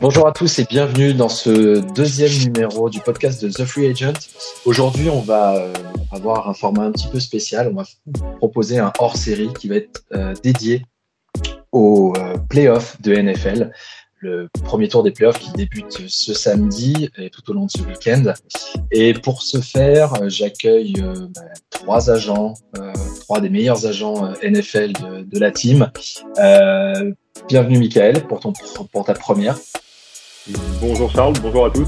Bonjour à tous et bienvenue dans ce deuxième numéro du podcast de The Free Agent. Aujourd'hui, on va euh, avoir un format un petit peu spécial. On va proposer un hors-série qui va être euh, dédié aux euh, playoffs de NFL. Le premier tour des playoffs qui débute ce samedi et tout au long de ce week-end. Et pour ce faire, j'accueille bah, trois agents, trois des meilleurs agents NFL de, de la team. bienvenue Michael pour, ton, pour ta première. Bonjour Charles, bonjour à tous.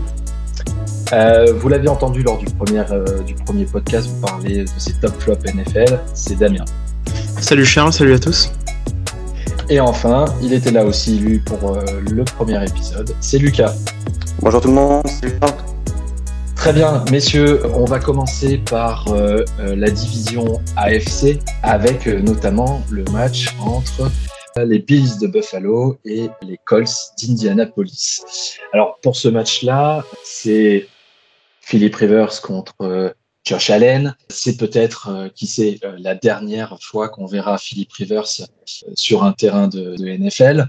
Euh, vous l'avez entendu lors du premier, euh, du premier podcast, vous parlez de ces top flops NFL, c'est Damien. Salut Charles, salut à tous. Et enfin, il était là aussi, lui, pour euh, le premier épisode, c'est Lucas. Bonjour tout le monde, salut Charles. Très bien, messieurs, on va commencer par la division AFC avec notamment le match entre les Bills de Buffalo et les Colts d'Indianapolis. Alors pour ce match-là, c'est Philip Rivers contre euh, Josh Allen. C'est peut-être, euh, qui sait, euh, la dernière fois qu'on verra Philip Rivers sur un terrain de, NFL.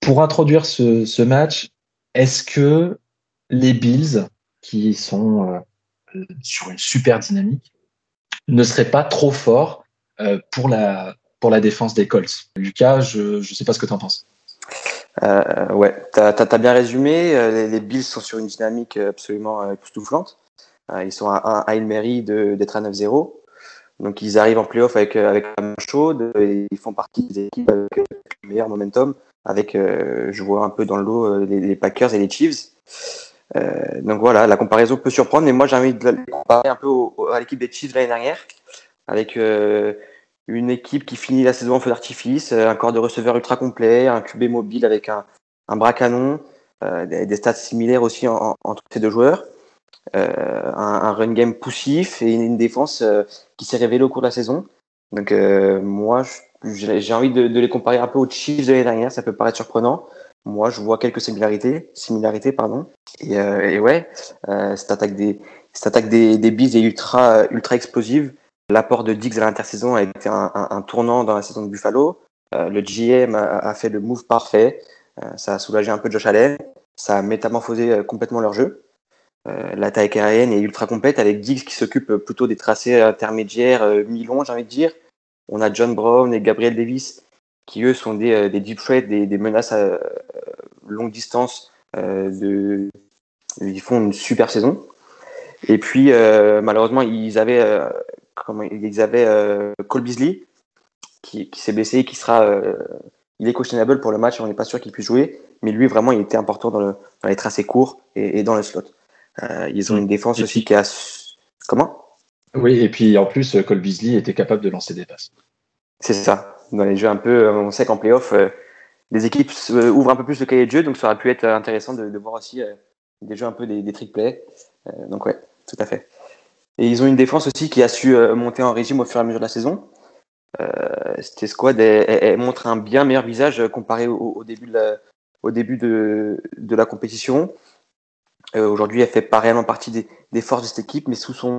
Pour introduire ce, match, est-ce que les Bills, qui sont sur une super dynamique, ne seraient pas trop forts pour la pour la défense des Colts? Lucas, je ne sais pas ce que tu en penses. Euh, ouais, tu as, bien résumé. Euh, les, Bills sont sur une dynamique absolument euh, époustouflante. Euh, ils sont à, à une mairie d'être à 9-0. Donc ils arrivent en playoff avec, avec la main chaude. Et ils font partie des équipes avec le meilleur momentum. Avec, je vois un peu dans le lot, les, Packers et les Chiefs. donc voilà, la comparaison peut surprendre. Mais moi, j'ai envie de comparer un peu à l'équipe des Chiefs l'année dernière. Avec une équipe qui finit la saison en feu d'artifice, euh, un corps de receveur ultra complet, un QB mobile avec un, un bras canon, euh, des, stats similaires aussi entre ces deux joueurs, euh, un, run game poussif et une, défense qui s'est révélée au cours de la saison. Donc moi, j'ai envie de, les comparer un peu aux Chiefs de l'année dernière, ça peut paraître surprenant. Moi, je vois quelques similarités, similarités pardon. Et, ouais, cette attaque des cette attaque des, des Bees est ultra ultra explosive. L'apport de Diggs à l'intersaison a été un, tournant dans la saison de Buffalo. Euh, le GM a, fait le move parfait. Euh, ça a soulagé un peu Josh Allen. Ça a métamorphosé euh, complètement leur jeu. L'attaque aérienne est ultra complète avec Diggs qui s'occupe plutôt des tracés intermédiaires mi-longs, j'ai envie de dire. On a John Brown et Gabriel Davis qui, eux, sont des, deep threats, des, menaces à longue distance. Ils font une super saison. Et puis, malheureusement, ils avaient euh, Cole Beasley qui, s'est blessé, qui sera, euh, il est questionable pour le match, on n'est pas sûr qu'il puisse jouer, mais lui vraiment il était important dans les tracés courts et, dans le slot. Euh, ils ont une défense aussi qui a comment? Oui, et puis en plus Cole Beasley était capable de lancer des passes. C'est ça. Dans les jeux un peu, on sait qu'en playoff, les équipes ouvrent un peu plus le cahier de jeu, donc ça aurait pu être intéressant de, voir aussi des jeux un peu des, des trick plays. donc ouais, tout à fait. Et ils ont une défense aussi qui a su euh, monter en régime au fur et à mesure de la saison. Euh, cette squad elle, montre un bien meilleur visage euh, comparé au, début de la, au début de, de la compétition. Euh, Aujourd'hui, elle fait pas réellement partie des, forces de cette équipe, mais sous son,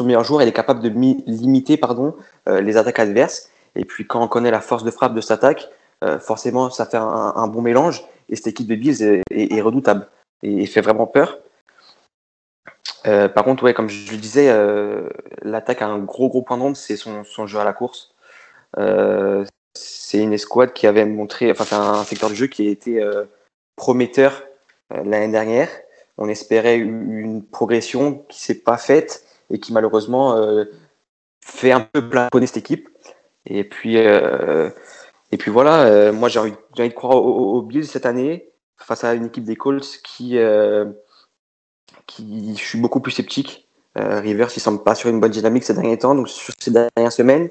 meilleur jour, elle est capable de limiter pardon, euh, les attaques adverses. Et puis, quand on connaît la force de frappe de cette attaque, euh, forcément, ça fait un, bon mélange. Et cette équipe de Bills est, redoutable et, fait vraiment peur. Par contre, ouais, comme je le disais, l'attaque a un gros gros point d'ombre, c'est son, son, jeu à la course. C'est une escouade qui avait montré, enfin, un secteur de jeu qui a été prometteur l'année dernière. On espérait une progression qui s'est pas faite et qui malheureusement fait un peu plafonner cette équipe. Et puis, puis voilà, moi j'ai envie, de croire au, Bills cette année face à une équipe des Colts qui qui, je suis beaucoup plus sceptique. Euh, Rivers, il semble pas sur une bonne dynamique ces derniers temps, donc sur ces dernières semaines.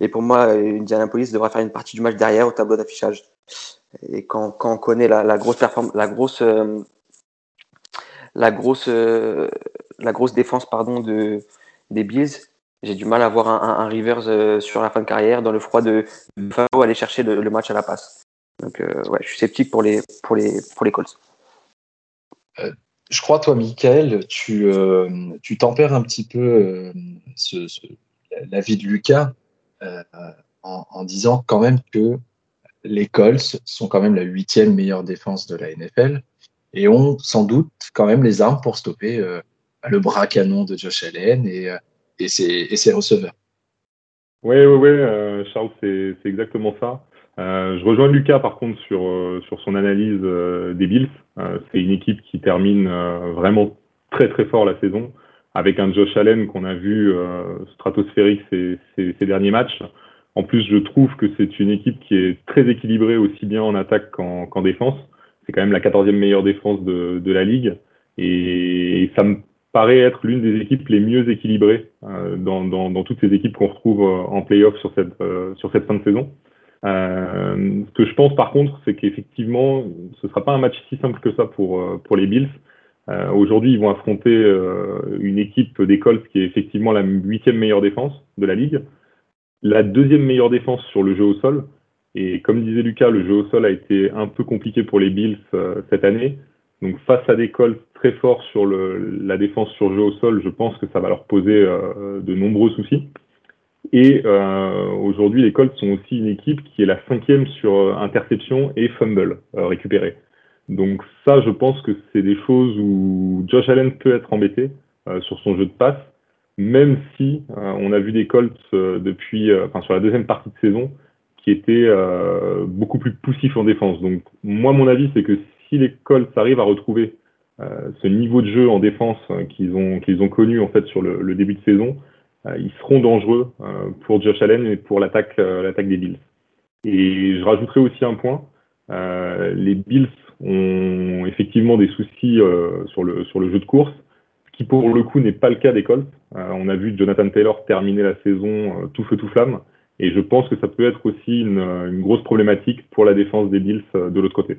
Et pour moi, Indianapolis devra faire une partie du match derrière au tableau d'affichage. Et quand, on connaît la, grosse performance, la grosse, euh, la grosse, euh, la grosse défense pardon de des Bills, j'ai du mal à voir un, un, Rivers euh, sur la fin de carrière dans le froid de Buffalo aller chercher le, match à la passe. Donc ouais, je suis sceptique pour les pour les pour les Colts. Je crois, toi, Michael, tu, euh, tu tempères un petit peu euh, ce, l'avis de Lucas en, disant quand même que les Colts sont quand même la huitième meilleure défense de la NFL et ont sans doute quand même les armes pour stopper le bras canon de Josh Allen et, ses, et ses receveurs. Oui, oui, oui, Charles, c'est exactement ça. Euh, je rejoins Lucas par contre sur, euh, sur son analyse euh, des Bills. c'est une équipe qui termine vraiment très très fort la saison, avec un Josh Allen qu'on a vu stratosphérique ces, derniers matchs. En plus, je trouve que c'est une équipe qui est très équilibrée aussi bien en attaque qu'en défense. C'est quand même la 14e meilleure défense de, la ligue. Et, ça me paraît être l'une des équipes les mieux équilibrées dans, dans, toutes ces équipes qu'on retrouve en playoff sur cette, sur cette fin de saison. Euh, ce que je pense par contre, c'est qu'effectivement, ce ne sera pas un match si simple que ça pour, euh, les Bills. Euh, Aujourd'hui, ils vont affronter euh, une équipe des qui est effectivement la huitième meilleure défense de la ligue, la deuxième meilleure défense sur le jeu au sol. Et comme disait Lucas, le jeu au sol a été un peu compliqué pour les Bills euh, cette année. Donc face à des Colts très forts sur le, la défense sur jeu au sol, je pense que ça va leur poser de nombreux soucis. Et euh, aujourd'hui, les Colts sont aussi une équipe qui est la cinquième sur euh, interception et fumble euh, récupéré. Donc ça, je pense que c'est des choses où Josh Allen peut être embêté euh, sur son jeu de passe, même si on a vu des Colts depuis, enfin sur la deuxième partie de saison, qui étaient beaucoup plus poussifs en défense. Donc moi, mon avis, c'est que si les Colts arrivent à retrouver ce niveau de jeu en défense qu'ils ont qu'ils ont connu en fait sur le, début de saison, euh, ils seront dangereux euh, pour Josh Allen et pour l'attaque euh, des Bills. Et je rajouterai aussi un point. les Bills ont effectivement des soucis sur, le, sur le jeu de course, qui pour le coup n'est pas le cas des Colts. on a vu Jonathan Taylor terminer la saison tout feu tout flamme, et je pense que ça peut être aussi une, une grosse problématique pour la défense des Bills de l'autre côté.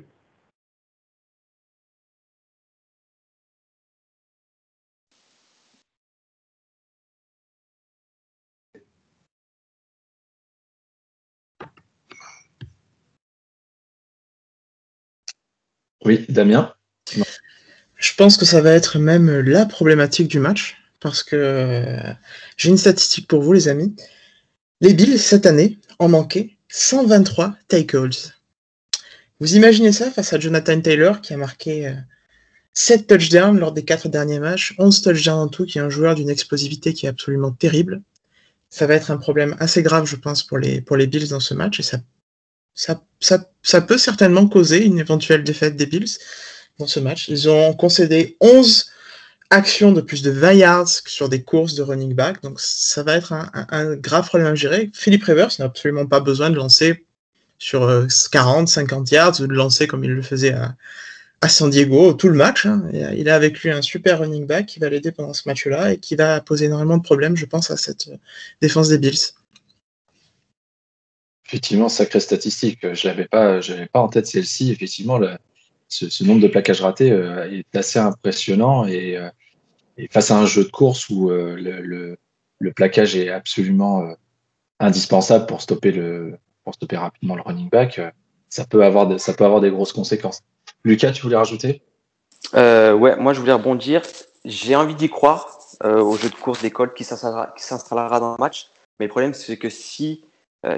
Oui, Damien? Je pense que ça va être même la problématique du match, parce que euh, j'ai une statistique pour vous, les amis. Les Bills, cette année, en manquaient 123 tackles. Vous imaginez ça face à Jonathan Taylor, qui a marqué 7 euh, touchdowns lors des 4 derniers matchs, 11 touchdowns en tout, qui est un joueur d'une explosivité qui est absolument terrible. Ça va être un problème assez grave, je pense, pour les, pour les Bills dans ce match, et ça ça, ça, ça, peut certainement causer une éventuelle défaite des Bills dans ce match. Ils ont concédé 11 actions de plus de 20 yards sur des courses de running back, donc ça va être un, grave problème à gérer. Philippe Rivers n'a absolument pas besoin de lancer sur 40, euh, 50 yards, ou de lancer comme il le faisait à, San Diego tout le match. Hein. Il a avec lui un super running back qui va l'aider pendant ce match-là et qui va poser énormément de problèmes, je pense, à cette euh, défense des Bills. Effectivement, sacrée statistique. Je l'avais pas, pas en tête celle-ci. Effectivement, le, ce, nombre de plaquages ratés euh, est assez impressionnant et, euh, et, face à un jeu de course où euh, le, plaquage est absolument indispensable pour stopper le, pour stopper rapidement le running back, ça peut avoir, ça peut avoir des grosses conséquences. Lucas, tu voulais rajouter? Ouais, moi je voulais rebondir. J'ai envie d'y croire au jeu de course d'école qui s'installera dans le match. Mais le problème, c'est que si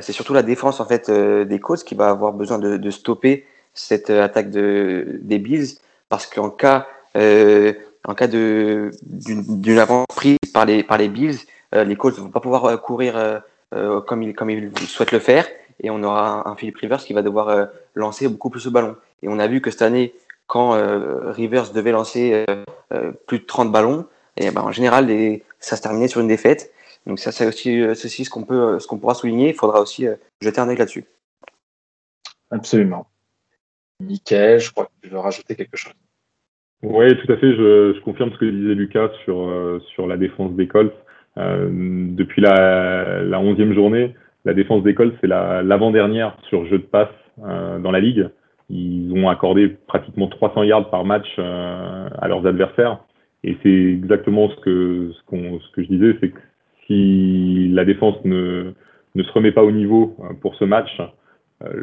c'est surtout la défense en fait des Colts qui va avoir besoin de stopper cette euh, attaque de, des Bills parce qu'en cas en cas de d'une avance prise par les par les Bills, les Colts vont pas pouvoir courir comme ils comme ils souhaitent le faire et on aura un, Philip Rivers qui va devoir lancer beaucoup plus le ballon. Et on a vu que cette année, quand Rivers devait lancer plus de 30 ballons, et ben en général ça se terminait sur une défaite. Donc ça, c'est aussi, euh, ceci ce qu'on peut, euh, ce qu'on pourra souligner. Il faudra aussi euh, jeter un œil là-dessus. Absolument. Michael, je crois que tu veux rajouter quelque chose. Oui, tout à fait. Je, je, confirme ce que disait Lucas sur, sur la défense des Colts. Euh, depuis la, la 11e journée, la défense des Colts, c'est l'avant-dernière sur jeu de passe euh, dans la ligue. Ils ont accordé pratiquement 300 yards par match euh, à leurs adversaires. Et c'est exactement ce que, ce, ce que je disais, c'est que si la défense ne, ne se remet pas au niveau euh, pour ce match, euh,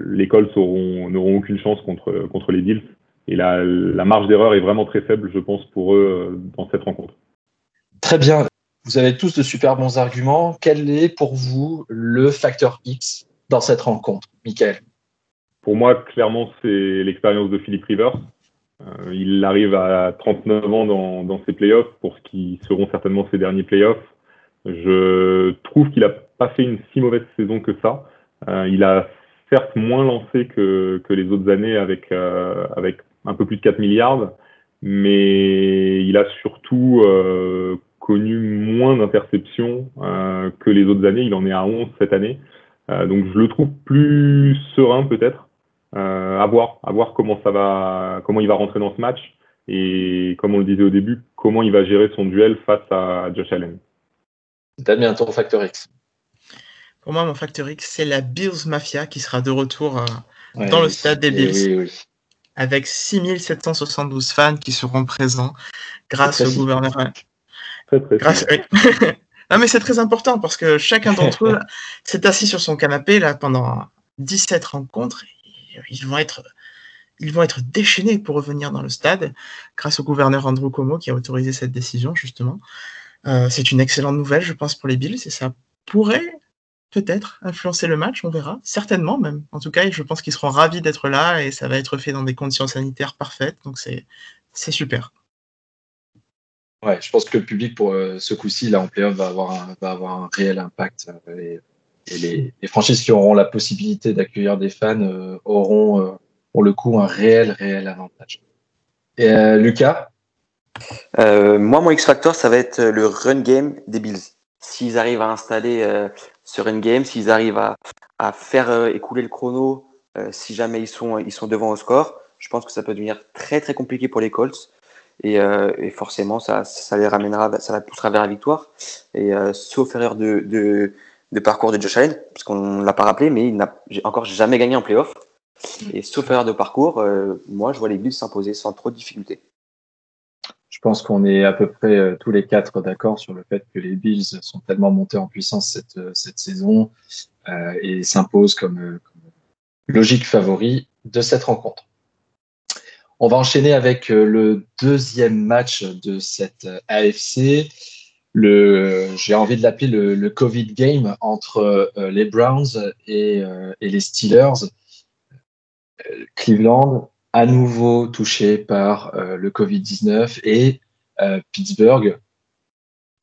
les Colts n'auront aucune chance contre, contre les Bills. Et la, la marge d'erreur est vraiment très faible, je pense, pour eux euh, dans cette rencontre. Très bien. vous avez tous de super bons arguments. Quel est pour vous le facteur X dans cette rencontre, Michael? Pour moi, clairement, c'est l'expérience de Philippe Rivers. Euh, il arrive à 39 ans dans, dans ses playoffs, pour ce qui seront certainement ses derniers playoffs. Je trouve qu'il n'a pas fait une si mauvaise saison que ça. Euh, il a certes moins lancé que, que les autres années avec, euh, avec un peu plus de 4 milliards, mais il a surtout euh, connu moins d'interceptions euh, que les autres années. Il en est à 11 cette année. Euh, donc je le trouve plus serein peut-être. Euh, à voir, à voir comment ça va, comment il va rentrer dans ce match et comme on le disait au début, comment il va gérer son duel face à Josh Allen. Damien, ton facteur X. Pour moi, mon facteur X, c'est la Bills Mafia qui sera de retour euh, dans le stade des Bills. Oui, oui. Avec 6772 fans qui seront présents grâce au gouverneur. Très, très Grâce, oui. non, mais c'est très important parce que chacun d'entre eux s'est assis sur son canapé là pendant 17 rencontres. Et ils vont être, ils vont être déchaînés pour revenir dans le stade grâce au gouverneur Andrew Cuomo qui a autorisé cette décision justement. Euh, c'est une excellente nouvelle, je pense, pour les Bills et ça pourrait peut-être influencer le match, on verra, certainement même. En tout cas, je pense qu'ils seront ravis d'être là et ça va être fait dans des conditions sanitaires parfaites, donc c'est c'est super. Ouais, je pense que le public pour euh, ce coup-ci, là, en playoff, va avoir un, va avoir un réel impact. euh, et, et les, les franchises qui auront la possibilité d'accueillir des fans euh, auront, euh, pour le coup, un réel, réel avantage. Et euh, Lucas, Euh, moi, mon X-Factor, ça va être le run game des Bills. S'ils arrivent à installer ce run game, s'ils arrivent à, à faire euh, écouler le chrono, euh, si jamais ils sont, ils sont devant au score, je pense que ça peut devenir très très compliqué pour les Colts. Et, euh, et forcément, ça, ça les ramènera, ça la poussera vers la victoire. Et sauf erreur de, de, parcours de Josh Allen, parce qu'on ne l'a pas rappelé, mais il n'a encore jamais gagné en playoff. Et sauf erreur de parcours, moi, je vois les Bills s'imposer sans trop de difficultés. Je pense qu'on est à peu près euh, tous les quatre d'accord sur le fait que les Bills sont tellement montés en puissance cette, euh, saison euh, et s'imposent comme, logique favori de cette rencontre. On va enchaîner avec le deuxième match de cette AFC. J'ai envie de l'appeler le, Covid game entre les Browns et, les Steelers. Cleveland, à nouveau touché par euh, le Covid-19 et euh, Pittsburgh,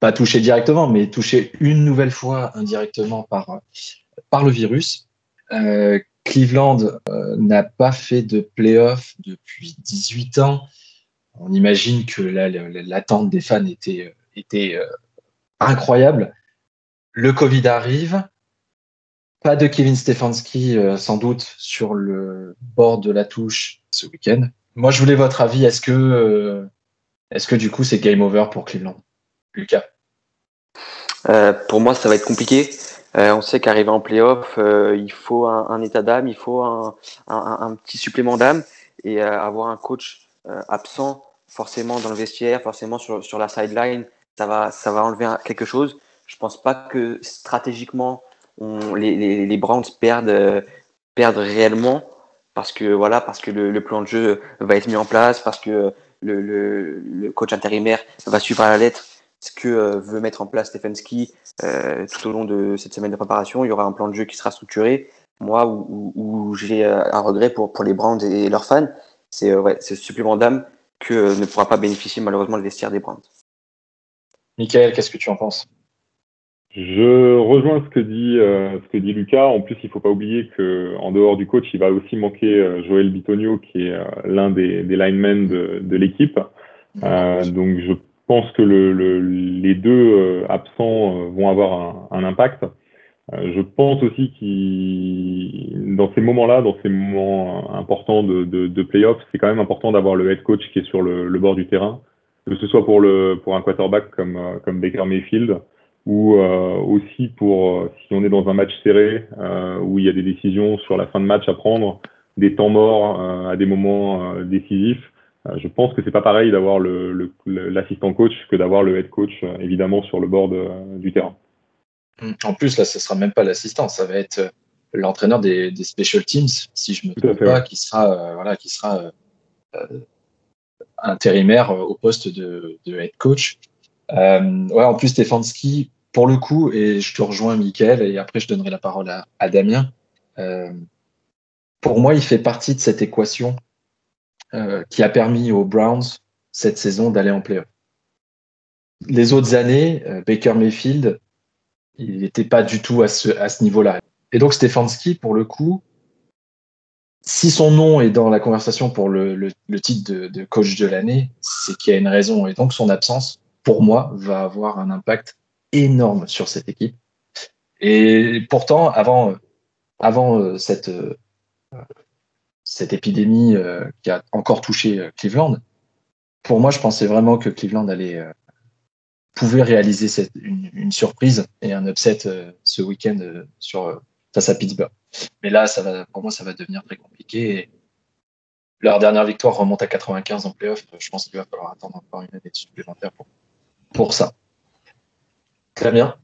pas touché directement, mais touché une nouvelle fois indirectement par, par le virus. Euh, Cleveland n'a pas fait de playoff depuis 18 ans. On imagine que l'attente des fans était, était incroyable. Le Covid arrive. Pas de Kevin Stefanski, euh, sans doute, sur le bord de la touche ce week-end. Moi, je voulais votre avis. Est-ce que, euh, est-ce que du coup, c'est game over pour Cleveland? Lucas Euh, pour moi, ça va être compliqué. On sait qu'arriver en playoff, euh, il faut un, état d'âme, il faut un, petit supplément d'âme et avoir un coach absent, forcément dans le vestiaire, forcément sur, sur la sideline, ça va, ça va enlever quelque chose. Je pense pas que stratégiquement, les, les, les Browns perdent, euh, perdent réellement parce que voilà, parce que le, plan de jeu va être mis en place, parce que le, coach intérimaire va suivre à la lettre ce que euh, veut mettre en place Stefanski euh, tout au long de cette semaine de préparation. Il y aura un plan de jeu qui sera structuré. Moi, où, j'ai un regret pour, pour les Browns et leurs fans, c'est ouais, ce supplément d'âme que ne pourra pas bénéficier malheureusement le vestiaire des Browns. Michael, qu'est-ce que tu en penses? Je rejoins ce que dit euh, ce que dit Lucas. En plus, il faut pas oublier que en dehors du coach, il va aussi manquer euh, Joël Bitonio, qui est euh, l'un des, des linemen de, de l'équipe. Euh, donc, je pense que le, le- les deux euh, absents euh, vont avoir un, un impact. Euh, je pense aussi qu'il, dans ces moments-là, dans ces moments importants de, de, de playoff, c'est quand même important d'avoir le head coach qui est sur le, le bord du terrain, que ce soit pour le pour un quarterback comme comme Baker Mayfield ou euh, aussi pour euh, si on est dans un match serré euh, où il y a des décisions sur la fin de match à prendre, des temps morts euh, à des moments décisifs. Je pense que c'est pas pareil d'avoir le, le- le- l'assistant coach que d'avoir le head coach évidemment sur le bord de- du terrain. En plus, là, ce sera même pas l'assistant, ça va être l'entraîneur des, des special teams, si je me trompe pas, ouais. qui sera, voilà, qui sera intérimaire au poste de, de head coach. ouais, en plus, Stefanski, pour le coup, et je te rejoins, Mickaël, et après je donnerai la parole à, Damien. pour moi, il fait partie de cette équation qui a permis aux Browns cette saison d'aller en playoff. Les autres années, Baker Mayfield, il n'était pas du tout à ce, niveau-là. Et donc Stefanski, pour le coup, si son nom est dans la conversation pour le, titre de, coach de l'année, c'est qu'il y a une raison. Et donc son absence, pour moi, va avoir un impact énorme sur cette équipe. Et pourtant, avant, avant euh, cette, euh, cette épidémie euh, qui a encore touché Cleveland, pour moi, je pensais vraiment que Cleveland allait pouvait réaliser cette, une, surprise et un upset ce week-end sur face à Pittsburgh. Mais là, ça va, pour moi, ça va devenir très compliqué. leur dernière victoire remonte à 95 en playoff. Je pense qu'il va falloir attendre encore une année supplémentaire pour, pour ça. Très bien.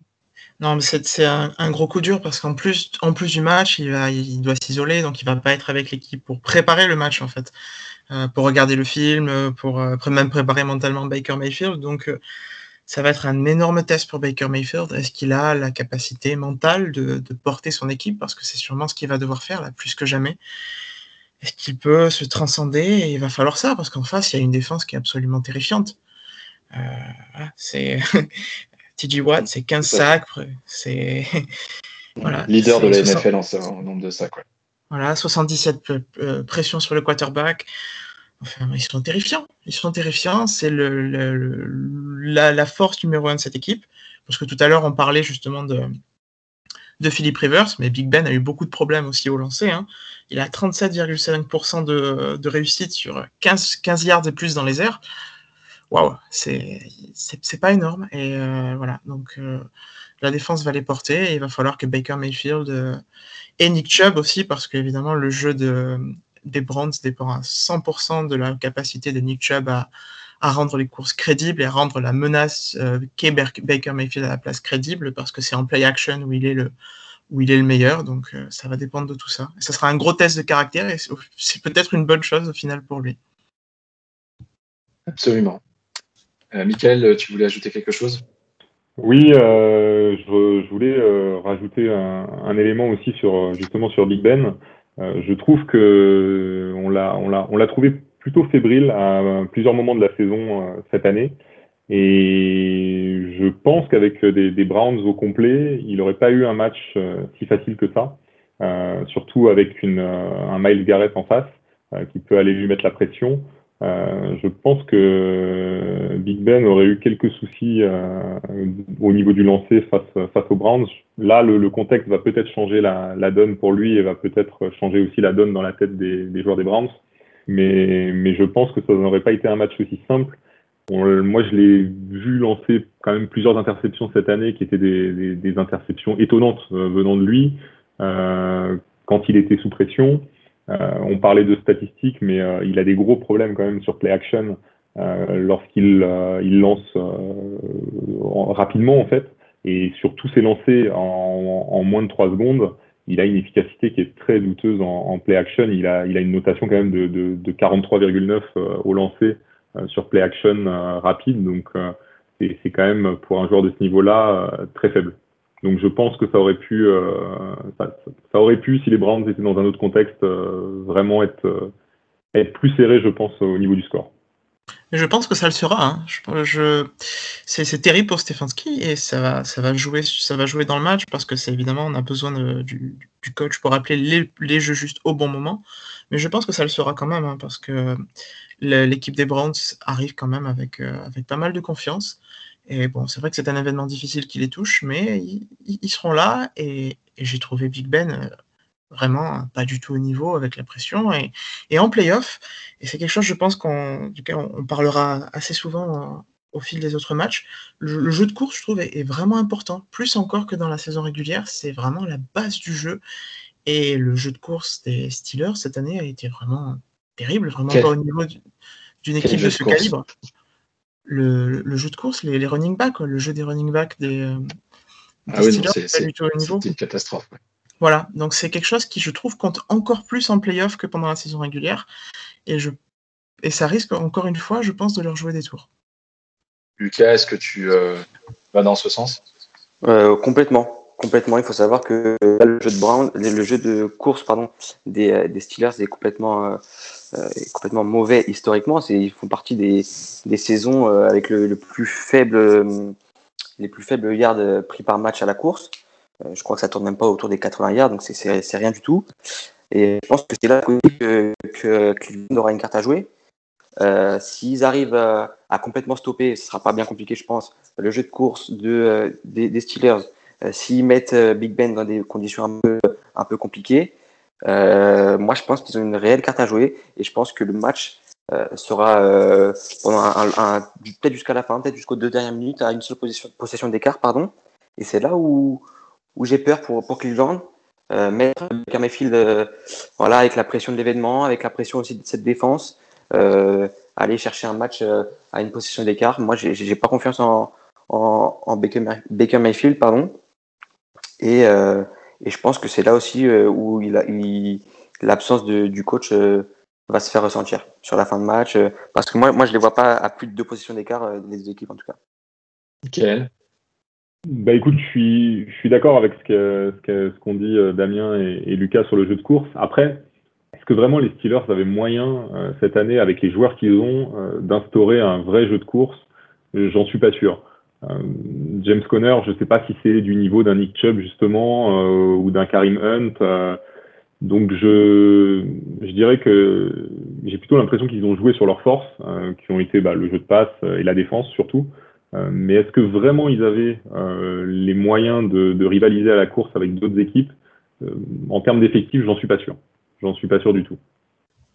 Non, mais c'est un, gros coup dur parce qu'en plus, en plus du match, il, doit s'isoler, donc il va pas être avec l'équipe pour préparer le match en fait, euh, pour regarder le film, pour euh, même préparer mentalement Baker Mayfield. Donc euh, ça va être un énorme test pour Baker Mayfield. Est-ce qu'il a la capacité mentale de, porter son équipe? Parce que c'est sûrement ce qu'il va devoir faire, là, plus que jamais. Est-ce qu'il peut se transcender? Il va falloir ça, parce qu'en face, il y a une défense qui est absolument terrifiante. Euh, c'est TJ Watt, c'est 15 sacs, c'est voilà, leader de la NFL en, nombre de sacs. Voilà, 77 euh, pressions sur le quarterback. Enfin, ils sont terrifiants. Ils sont terrifiants. C'est le, la, la, force numéro un de cette équipe. Parce que tout à l'heure, on parlait justement de, de Philip Rivers, mais Big Ben a eu beaucoup de problèmes aussi au lancer. Hein. Il a 37,5% de, de réussite sur 15, 15 yards et plus dans les airs. Waouh, c'est pas énorme. Et euh, voilà, donc euh, la défense va les porter. Et il va falloir que Baker Mayfield euh, et Nick Chubb aussi, parce qu'évidemment, le jeu de, des Browns dépend à 100% de la capacité de Nick Chubb à, rendre les courses crédibles et à rendre la menace qu'est Baker Mayfield à la place crédible parce que c'est en play action où il est le, où il est le meilleur. Donc ça va dépendre de tout ça. Ça sera un gros test de caractère et c'est peut-être une bonne chose au final pour lui. Absolument. Euh, Michael, tu voulais ajouter quelque chose? Oui, je, voulais rajouter un, un, élément aussi sur justement sur Big Ben. Euh, je trouve que on l'a, on l'a, on l'a trouvé plutôt fébrile à plusieurs moments de la saison euh, cette année. Et je pense qu'avec des, des, Browns au complet, il n'aurait pas eu un match euh, si facile que ça, euh, surtout avec une, un Miles Garrett en face qui peut aller lui mettre la pression. Euh, je pense que Big Ben aurait eu quelques soucis euh, au niveau du lancer face, face aux Browns. Là, le, le contexte va peut-être changer la, la, donne pour lui et va peut-être changer aussi la donne dans la tête des, des, joueurs des Browns. Mais, mais je pense que ça n'aurait pas été un match aussi simple. moi, je l'ai vu lancer quand même plusieurs interceptions cette année qui étaient des, des, des interceptions étonnantes euh, venant de lui quand il était sous pression. Euh, on parlait de statistiques, mais euh, il a des gros problèmes quand même sur play action euh, lorsqu'il il lance rapidement en fait. Et sur tous ses lancers en, moins de 3 secondes, il a une efficacité qui est très douteuse en, play action. Il a, il a une notation quand même de, de, 43,9 au lancer sur play action rapide. Donc c'est quand même pour un joueur de ce niveau-là très faible. Donc je pense que ça aurait pu, euh, ça, aurait pu, si les Browns étaient dans un autre contexte, euh, vraiment être, euh, être plus serré, je pense, au niveau du score. Je pense que ça le sera. Hein. C'est terrible pour Stefanski et ça va, ça, va jouer, ça va jouer dans le match parce que évidemment, on a besoin du, coach pour appeler les, les, jeux juste au bon moment. Mais je pense que ça le sera quand même hein, parce que l'équipe des Browns arrive quand même avec, avec pas mal de confiance. Et bon, c'est vrai que c'est un événement difficile qui les touche, mais ils, seront là. Et, j'ai trouvé Big Ben euh, vraiment pas du tout au niveau avec la pression. Et, et en playoff, et c'est quelque chose, je pense, qu'on, duquel on, parlera assez souvent au fil des autres matchs, le, jeu de course, je trouve, est, vraiment important. Plus encore que dans la saison régulière, c'est vraiment la base du jeu. Et le jeu de course des Steelers cette année a été vraiment terrible, vraiment pas au niveau d'une équipe de ce calibre le, jeu de course, les, running backs, le jeu des running backs des, euh, ah oui, c'est une catastrophe. Voilà, donc c'est quelque chose qui, je trouve, compte encore plus en playoff que pendant la saison régulière. Et, je, et ça risque, encore une fois, je pense, de leur jouer des tours. Lucas, est-ce que tu vas dans ce sens? Complètement. Complètement. Il faut savoir que le jeu de Brown, le jeu de course pardon, des, des Steelers est complètement, est complètement mauvais historiquement. Ils font partie des, des saisons avec le, le, plus faible, les plus faibles yards pris par match à la course. je crois que ça tourne même pas autour des 80 yards, donc c'est rien du tout. Et je pense que c'est là que, que Cleveland aura une carte à jouer. Euh, S'ils arrivent à, complètement stopper, ce sera pas bien compliqué, je pense, le jeu de course de, euh, des, Steelers. Euh, S'ils mettent euh, Big Ben dans des conditions un peu, compliquées, moi je pense qu'ils ont une réelle carte à jouer et je pense que le match sera peut-être jusqu'à la fin, peut-être jusqu'aux deux dernières minutes, à une seule possession d'écart, pardon. Et c'est là où, j'ai peur pour, pour Cleveland euh, mettre Baker Mayfield euh, voilà, avec la pression de l'événement, avec la pression aussi de cette défense, euh, aller chercher un match euh, à une position d'écart. Moi, j'ai pas confiance en Baker, Baker, Mayfield, pardon. Et, euh, et je pense que c'est là aussi où il a, l'absence du coach va se faire ressentir sur la fin de match. parce que moi, moi je les vois pas à plus de deux positions d'écart, les deux équipes en tout cas. Nickel. Bah écoute, je suis, d'accord avec ce qu'ont ce ce dit euh, Damien et, Lucas sur le jeu de course. Après, est-ce que vraiment les Steelers avaient moyen euh, cette année, avec les joueurs qu'ils ont, euh, d'instaurer un vrai jeu de course? J'en suis pas sûr. James Conner, je sais pas si c'est du niveau d'un Nick Chubb justement ou d'un Karim Hunt. donc je, dirais que j'ai plutôt l'impression qu'ils ont joué sur leurs forces, qui ont été bah, le jeu de passe et la défense surtout. Euh, mais est-ce que vraiment ils avaient euh, les moyens de, rivaliser à la course avec d'autres équipes? Euh, En termes d'effectifs, j'en suis pas sûr. J'en suis pas sûr du tout.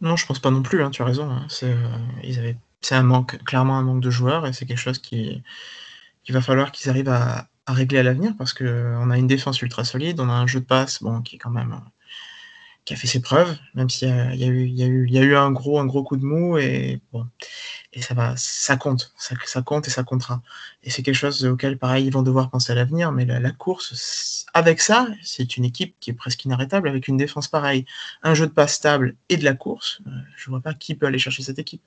Non, je pense pas non plus. Hein, tu as raison. Hein. C'est un manque, clairement un manque de joueurs, et c'est quelque chose qui, qu'il va falloir qu'ils arrivent à, régler à l'avenir parce que on a une défense ultra solide, on a un jeu de passe bon qui est quand même qui a fait ses preuves, même s'il y, y, a eu, il y a eu un gros, un gros coup de mou et bon, et ça va, ça compte, ça, compte et ça comptera. Et c'est quelque chose auquel, pareil, ils vont devoir penser à l'avenir, mais la, course, avec ça, c'est une équipe qui est presque inarrêtable, avec une défense pareille, un jeu de passe stable et de la course. Euh, je vois pas qui peut aller chercher cette équipe.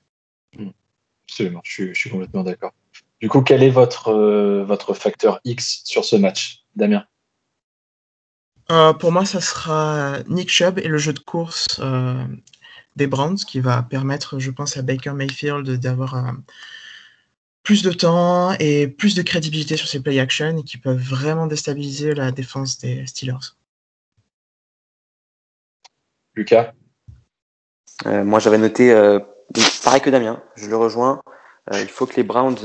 Absolument, je suis complètement d'accord. Du coup, quel est votre, euh, votre facteur X sur ce match, Damien? Euh, pour moi, ça sera Nick Chubb et le jeu de course euh, des Browns qui va permettre, je pense, à Baker Mayfield d'avoir plus de temps et plus de crédibilité sur ses play action et qui peuvent vraiment déstabiliser la défense des Steelers. Lucas? Euh, Moi, j'avais noté, pareil que Damien, je le rejoins. Il faut que les Browns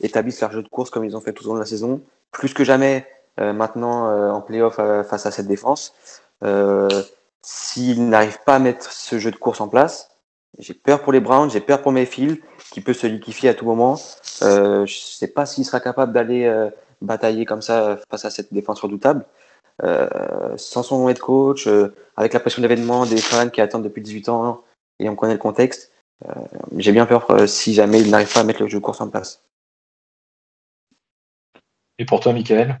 établissent leur jeu de course comme ils ont fait tout au long de la saison. Plus que jamais, euh, maintenant euh, en playoff euh, face à cette défense. S'ils n'arrivent pas à mettre ce jeu de course en place, j'ai peur pour les Browns, j'ai peur pour Mayfield qui peut se liquifier à tout moment. Euh, je sais pas s'il sera capable d'aller euh, batailler comme ça face à cette défense redoutable. Euh, sans son head coach, avec la pression d'événement des fans qui attendent depuis 18 ans et on connaît le contexte, j'ai bien peur si jamais il n'arrive pas à mettre le jeu de course en place. Et pour toi, Michael?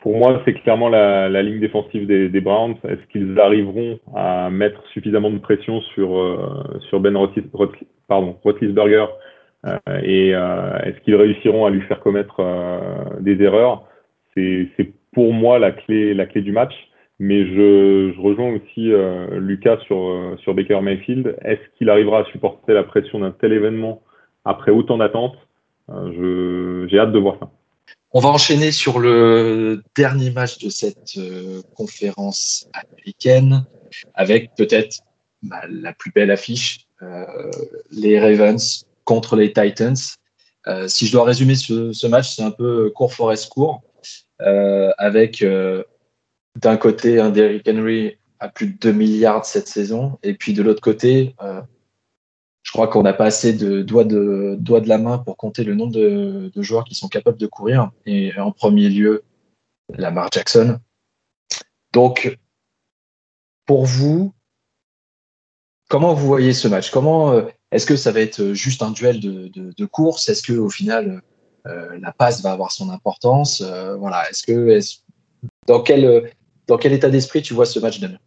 Pour moi, c'est clairement la, la, ligne défensive des, des Browns. Est-ce qu'ils arriveront à mettre suffisamment de pression sur, euh, sur Ben Roethlisberger euh, et euh, est-ce qu'ils réussiront à lui faire commettre euh, des erreurs? C'est pour moi la clé, la clé du match. Mais je, rejoins aussi euh, Lucas sur, sur Baker Mayfield. Est-ce qu'il arrivera à supporter la pression d'un tel événement après autant d'attentes? J'ai hâte de voir ça. On va enchaîner sur le dernier match de cette euh, conférence américaine avec peut-être bah, la plus belle affiche, euh, les Ravens contre les Titans. Euh, si je dois résumer ce, ce match, c'est un peu court forest court, euh, avec euh, d'un côté un Derrick Henry à plus de 2 milliards cette saison, et puis de l'autre côté, je crois qu'on n'a pas assez de doigts de, la main pour compter le nombre de, joueurs qui sont capables de courir. Et en premier lieu, Lamar Jackson. Donc, pour vous, comment vous voyez ce match? Comment euh, est-ce que ça va être juste un duel de, course? Est-ce que au final, euh, la passe va avoir son importance? Euh, Voilà. Est-ce que dans quel dans quel état d'esprit tu vois ce match, Damien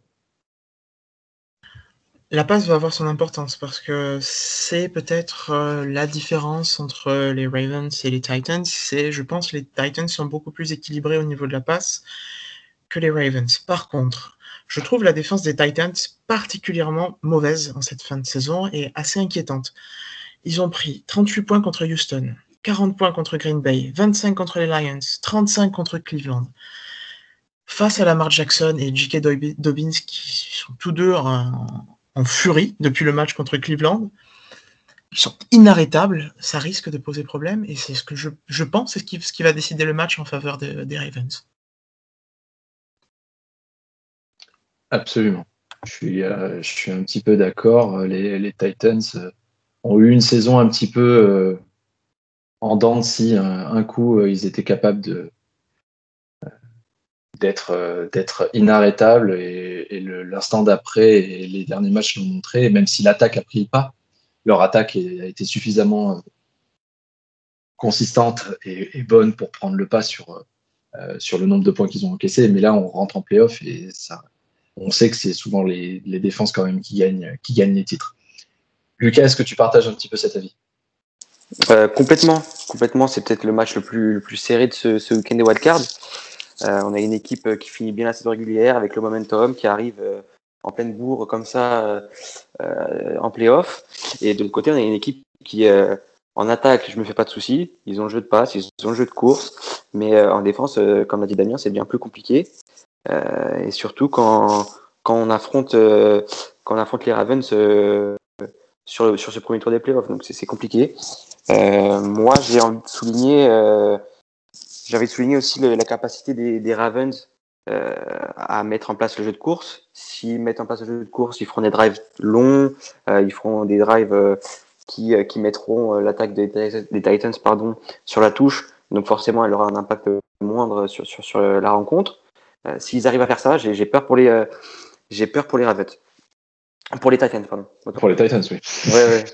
la passe va avoir son importance parce que c'est peut-être euh, la différence entre les Ravens et les Titans. C'est, je pense, les Titans sont beaucoup plus équilibrés au niveau de la passe que les Ravens. Par contre, je trouve la défense des Titans particulièrement mauvaise en cette fin de saison et assez inquiétante. Ils ont pris 38 points contre Houston, 40 points contre Green Bay, 25 contre les Lions, 35 contre Cleveland. Face à Lamar Jackson et J.K. Dobbins, qui sont tous deux en, furie depuis le match contre Cleveland. Ils sont inarrêtables, ça risque de poser problème, et c'est ce que je, pense, c'est ce qui, va décider le match en faveur de, des Ravens. Absolument. Je suis, euh, je suis un petit peu d'accord. Les, Titans euh, ont eu une saison un petit peu euh, en dents de scie. Un, coup, ils étaient capables de, d'être euh, d'être inarrêtable et, l'instant d'après et les derniers matchs l'ont montré même si l'attaque a pris pas leur attaque a été suffisamment euh, consistante et, bonne pour prendre le pas sur euh, sur le nombre de points qu'ils ont encaissés. Mais là on rentre en playoff et on sait que c'est souvent les, défenses quand même qui gagnent qui gagnent les titres. Lucas est-ce que tu partages un petit peu cet avis? Complètement. Complètement. C'est peut-être le match le plus le plus serré de ce, ce week-end des wildcards on a une équipe euh, qui finit bien la saison régulière avec le momentum, qui arrive euh, en pleine bourre comme ça en playoff. Et de l'autre côté, on a une équipe qui en attaque, je me fais pas de soucis. Ils ont le jeu de passe, ils ont le jeu de course, mais en défense, comme l'a dit Damien, c'est bien plus compliqué. et surtout quand quand on affronte quand on affronte les Ravens sur sur ce premier tour des playoffs, donc c'est compliqué. moi, j'ai envie de souligner j'avais souligné aussi le, la capacité des, des Ravens euh, à mettre en place le jeu de course. S'ils mettent en place le jeu de course, ils feront des drives longs, euh, ils feront des drives euh, qui, qui mettront l'attaque des, des, Titans pardon, sur la touche. Donc forcément, elle aura un impact moindre sur, sur, sur la rencontre. S'ils arrivent à faire ça, j'ai peur pour les j'ai peur pour les Ravens. Pour les Titans, pardon. Pour les Titans, oui. Ouais, ouais.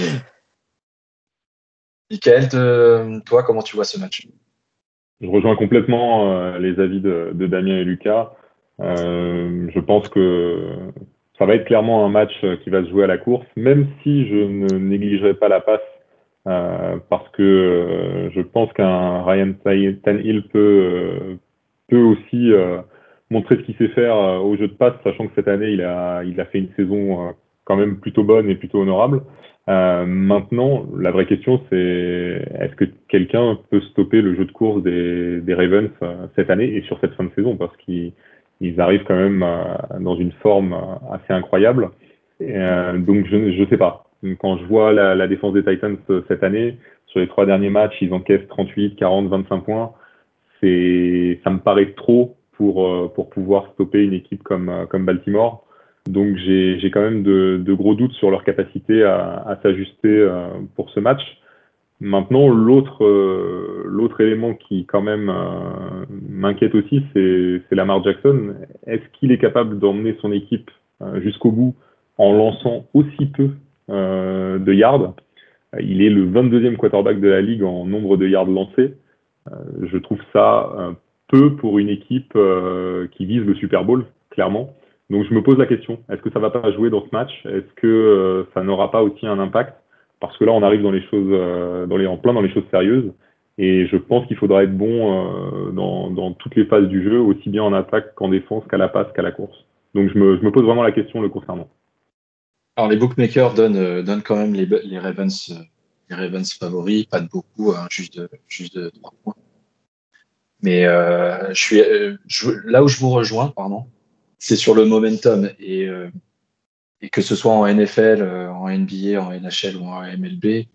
Michael, toi, comment tu vois ce match? Je rejoins complètement euh, les avis de, de, Damien et Lucas. Euh, je pense que ça va être clairement un match qui va se jouer à la course, même si je ne négligerai pas la passe, euh, parce que euh, je pense qu'un Ryan Tannehill peut, euh, peut aussi montrer ce qu'il sait faire au jeu de passe, sachant que cette année, il a, il a fait une saison quand même plutôt bonne et plutôt honorable. Euh, maintenant, la vraie question, c'est est-ce que quelqu'un peut stopper le jeu de course des, Ravens euh, cette année et sur cette fin de saison? Parce qu'ils ils arrivent quand même euh, dans une forme assez incroyable. Donc, je ne sais pas. Quand je vois la, la, défense des Titans cette année, sur les trois derniers matchs, ils encaissent 38, 40, 25 points. C'est, ça me paraît trop pour, pour pouvoir stopper une équipe comme, comme Baltimore. Donc j'ai quand même de, gros doutes sur leur capacité à, s'ajuster euh, pour ce match. Maintenant, l'autre euh, élément qui quand même euh, m'inquiète aussi, c'est Lamar Jackson. Est-ce qu'il est capable d'emmener son équipe jusqu'au bout en lançant aussi peu de yards? Il est le 22e quarterback de la ligue en nombre de yards lancés. Je trouve ça peu pour une équipe qui vise le Super Bowl, clairement. Donc je me pose la question, est-ce que ça va pas jouer dans ce match? Est-ce que euh, ça n'aura pas aussi un impact? Parce que là, on arrive dans les choses, euh, dans les, en plein dans les choses sérieuses. Et je pense qu'il faudra être bon euh, dans, dans, toutes les phases du jeu, aussi bien en attaque qu'en défense, qu'à la passe, qu'à la course. Donc je me, je me, pose vraiment la question le concernant. Alors les bookmakers donnent, donnent quand même les, les, Ravens, les Ravens favoris, pas de beaucoup, hein, juste, de, juste de 3 points. Mais euh, je suis, je, là où je vous rejoins, pardon, c'est sur le momentum et, euh, que ce soit en NFL, euh, en NBA, en NHL ou en MLB,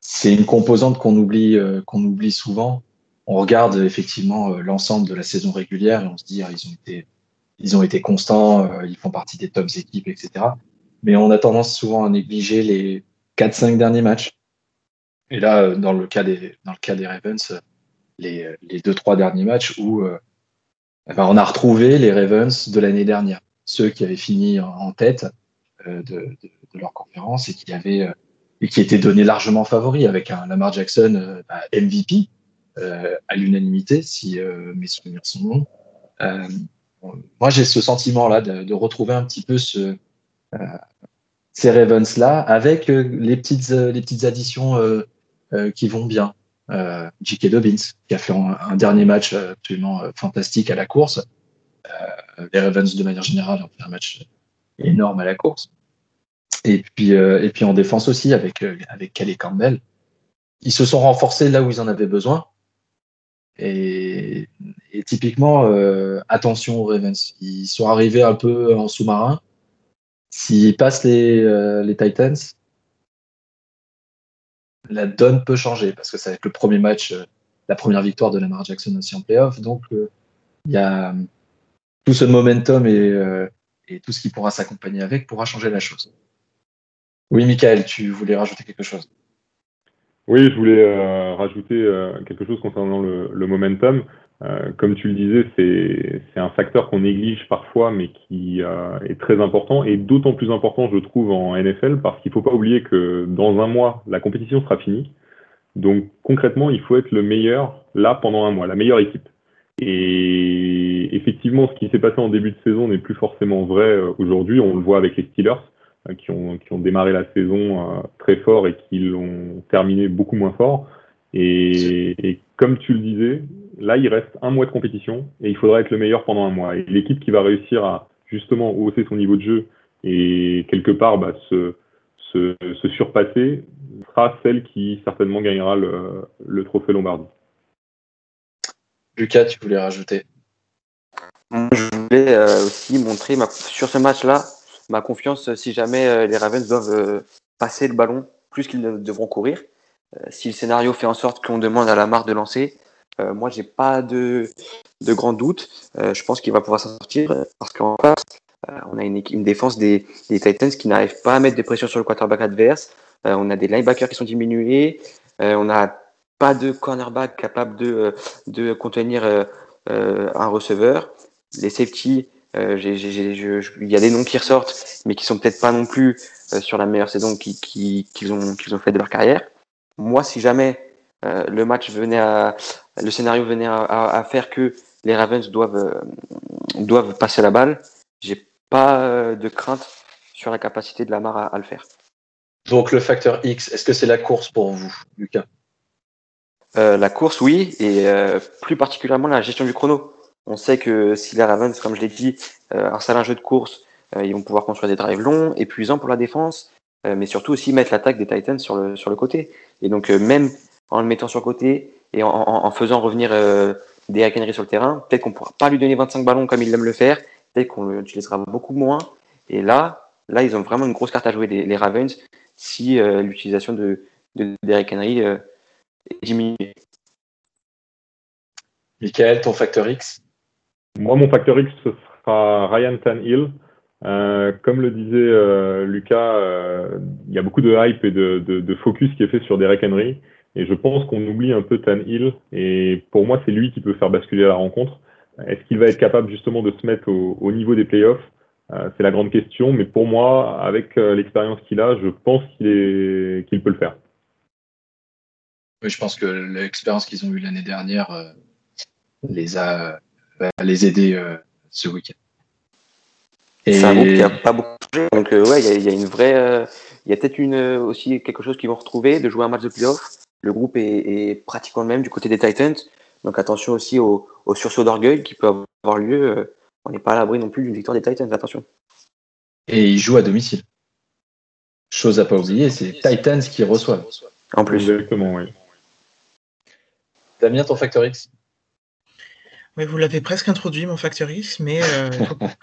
c'est une composante qu'on oublie, euh, qu'on oublie souvent. On regarde effectivement l'ensemble de la saison régulière et on se dit ah, ils ont été, constants, ils font partie des tops équipes, etc. Mais on a tendance souvent à négliger les 4-5 derniers matchs. Et là, dans le cas des, dans le cas des Ravens, les, les deux trois derniers matchs où on a retrouvé les Ravens de l'année dernière, ceux qui avaient fini en tête euh, de, de, leur conférence et qui avaient euh, et qui étaient donnés largement favoris avec un Lamar Jackson euh, bah, MVP à l'unanimité, si euh, mes souvenirs sont bons. moi, j'ai ce sentiment-là de, de, retrouver un petit peu ce, ces Ravens-là avec les, petites, les petites additions qui vont bien. J.K. Dobbins, qui a fait un, dernier match absolument fantastique à la course. les Ravens, de manière générale, ont fait un match énorme à la course. Et puis, et puis en défense aussi, avec, avec Kelly Campbell. Ils se sont renforcés là où ils en avaient besoin. Et, typiquement, euh, attention aux Ravens. Ils sont arrivés un peu en sous-marin. S'ils passent les, euh, les, Titans, la donne peut changer parce que ça va être le premier match, euh, la première victoire de Lamar Jackson aussi en playoff. Donc, il y a tout ce momentum et, tout ce qui pourra s'accompagner avec pourra changer la chose. Oui, Michael, tu voulais rajouter quelque chose? Oui, je voulais euh, rajouter euh, quelque chose concernant le, momentum. Euh, comme tu le disais, c'est un facteur qu'on néglige parfois, mais qui est très important, et d'autant plus important, je trouve, en NFL, parce qu'il ne faut pas oublier que dans un mois, la compétition sera finie. Donc concrètement, il faut être le meilleur là pendant un mois, la meilleure équipe. Et effectivement, ce qui s'est passé en début de saison n'est plus forcément vrai aujourd'hui. On le voit avec les Steelers. Euh, qui ont, qui ont démarré la saison euh, très fort et qui l'ont terminé beaucoup moins fort. Et, et, comme tu le disais, là, il reste un mois de compétition et il faudra être le meilleur pendant un mois. Et l'équipe qui va réussir à justement hausser son niveau de jeu et quelque part bah, se, se, se, surpasser sera celle qui certainement gagnera le, le trophée Lombardie. Lucas, tu voulais rajouter? Je voulais euh, aussi montrer ma, sur ce match-là ma confiance si jamais euh, les Ravens doivent euh, passer le ballon plus qu'ils ne devront courir. Euh, si le scénario fait en sorte qu'on demande à la marque de lancer, moi j'ai pas de, de grands doutes. je pense qu'il va pouvoir s'en sortir parce qu'en face, on a une, une défense des, des Titans qui n'arrive pas à mettre des pressions sur le quarterback adverse. on a des linebackers qui sont diminués. on n'a pas de cornerback capable de, de contenir un receveur. Les safety euh, il y a des noms qui ressortent, mais qui sont peut-être pas non plus euh, sur la meilleure saison qu'ils ont, qu'ils ont fait de leur carrière. Moi, si jamais euh, le match venait à, le scénario venait à, à, faire que les Ravens doivent, doivent passer la balle, j'ai pas de crainte sur la capacité de Lamar à, à le faire. Donc le facteur X, est-ce que c'est la course pour vous, Lucas? Euh, La course, oui, et plus particulièrement la gestion du chrono. On sait que si les Ravens, comme je l'ai dit, euh, installent un jeu de course, euh, ils vont pouvoir construire des drives longs, épuisants pour la défense, euh, mais surtout aussi mettre l'attaque des Titans sur le, sur le côté. Et donc, même en le mettant sur le côté et en, faisant revenir des Henry sur le terrain, peut-être qu'on ne pourra pas lui donner 25 ballons comme il aime le faire, peut-être qu'on l'utilisera beaucoup moins. Et là, là, ils ont vraiment une grosse carte à jouer, les, Ravens, si l'utilisation de, de Derrick Henry est diminuée. Michael, ton facteur X? Moi, mon facteur X, ce sera Ryan Tannehill. Euh, comme le disait euh, Lucas, euh, il y a beaucoup de hype et de, de, de, focus qui est fait sur Derek Henry. Et je pense qu'on oublie un peu Tannehill. Et pour moi, c'est lui qui peut faire basculer la rencontre. Est-ce qu'il va être capable justement de se mettre au, au niveau des playoffs? Euh, C'est la grande question. Mais pour moi, avec euh, l'expérience qu'il a, je pense qu'il est qu'il peut le faire. Oui, je pense que l'expérience qu'ils ont eue l'année dernière les a les aider euh, ce week-end. C'est un groupe qui n'a pas beaucoup changé. Donc, euh, ouais, il y, a une vraie. Euh, il y a peut-être une, aussi quelque chose qu'ils vont retrouver, de jouer un match de playoff. Le groupe est, pratiquement le même du côté des Titans. Donc, attention aussi au, sursaut d'orgueil qui peut avoir lieu. On n'est pas à l'abri non plus d'une victoire des Titans, attention. Et ils jouent à domicile. Chose à pas oublier, c'est Titans qui reçoivent. En plus. Exactement, oui. Damien, ton facteur X? Vous l'avez presque introduit, mon Factor X, mais il euh,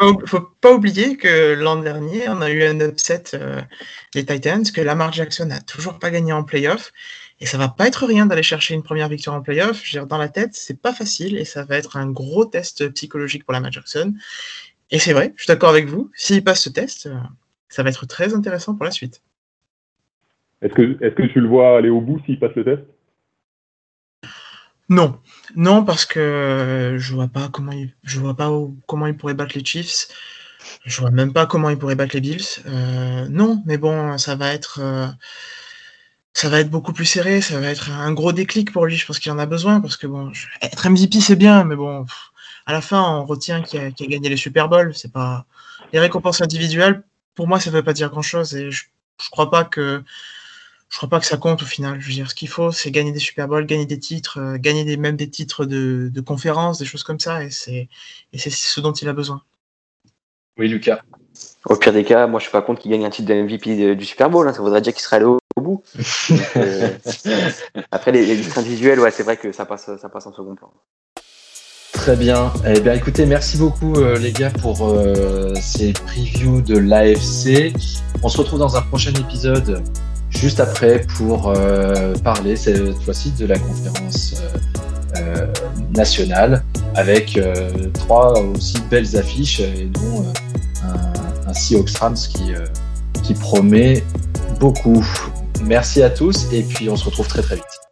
ne faut, pas oublier que l'an dernier, on a eu un upset euh, des Titans, que Lamar Jackson n'a toujours pas gagné en playoff. Et ça va pas être rien d'aller chercher une première victoire en playoff. Dans la tête, c'est pas facile et ça va être un gros test psychologique pour Lamar Jackson. Et c'est vrai, je suis d'accord avec vous. S'il passe ce test, euh, ça va être très intéressant pour la suite. Est-ce que, est que tu le vois aller au bout s'il passe le test? Non, non parce que je vois pas comment il, je vois pas comment il pourrait battre les Chiefs. Je vois même pas comment il pourrait battre les Bills. Euh, non, mais bon, ça va être, euh, ça va être beaucoup plus serré. Ça va être un gros déclic pour lui. Je pense qu'il en a besoin parce que bon, être MVP c'est bien, mais bon, à la fin on retient qu'il a, gagné les Super Bowls. C'est pas les récompenses individuelles pour moi, ça ne veut pas dire grand-chose et je ne crois pas que je crois pas que ça compte au final. Je veux dire, ce qu'il faut, c'est gagner des Super Bowls, gagner des titres, euh, gagner des, même des titres de, de conférences, des choses comme ça, et c'est ce dont il a besoin. Oui, Lucas. Au pire des cas, moi je suis pas contre qu'il gagne un titre de MVP du Super Bowl. Hein. Ça voudrait dire qu'il serait allé au, bout. Euh, après les, les individuels, ouais, c'est vrai que ça passe, ça passe en second plan. Très bien. Eh bien, écoutez, merci beaucoup euh, les gars pour euh, ces previews de l'AFC. On se retrouve dans un prochain épisode juste après pour parler cette fois-ci de la conférence nationale avec trois aussi belles affiches et dont un, un Seahawks Rams qui, qui promet beaucoup. Merci à tous et puis on se retrouve très très vite.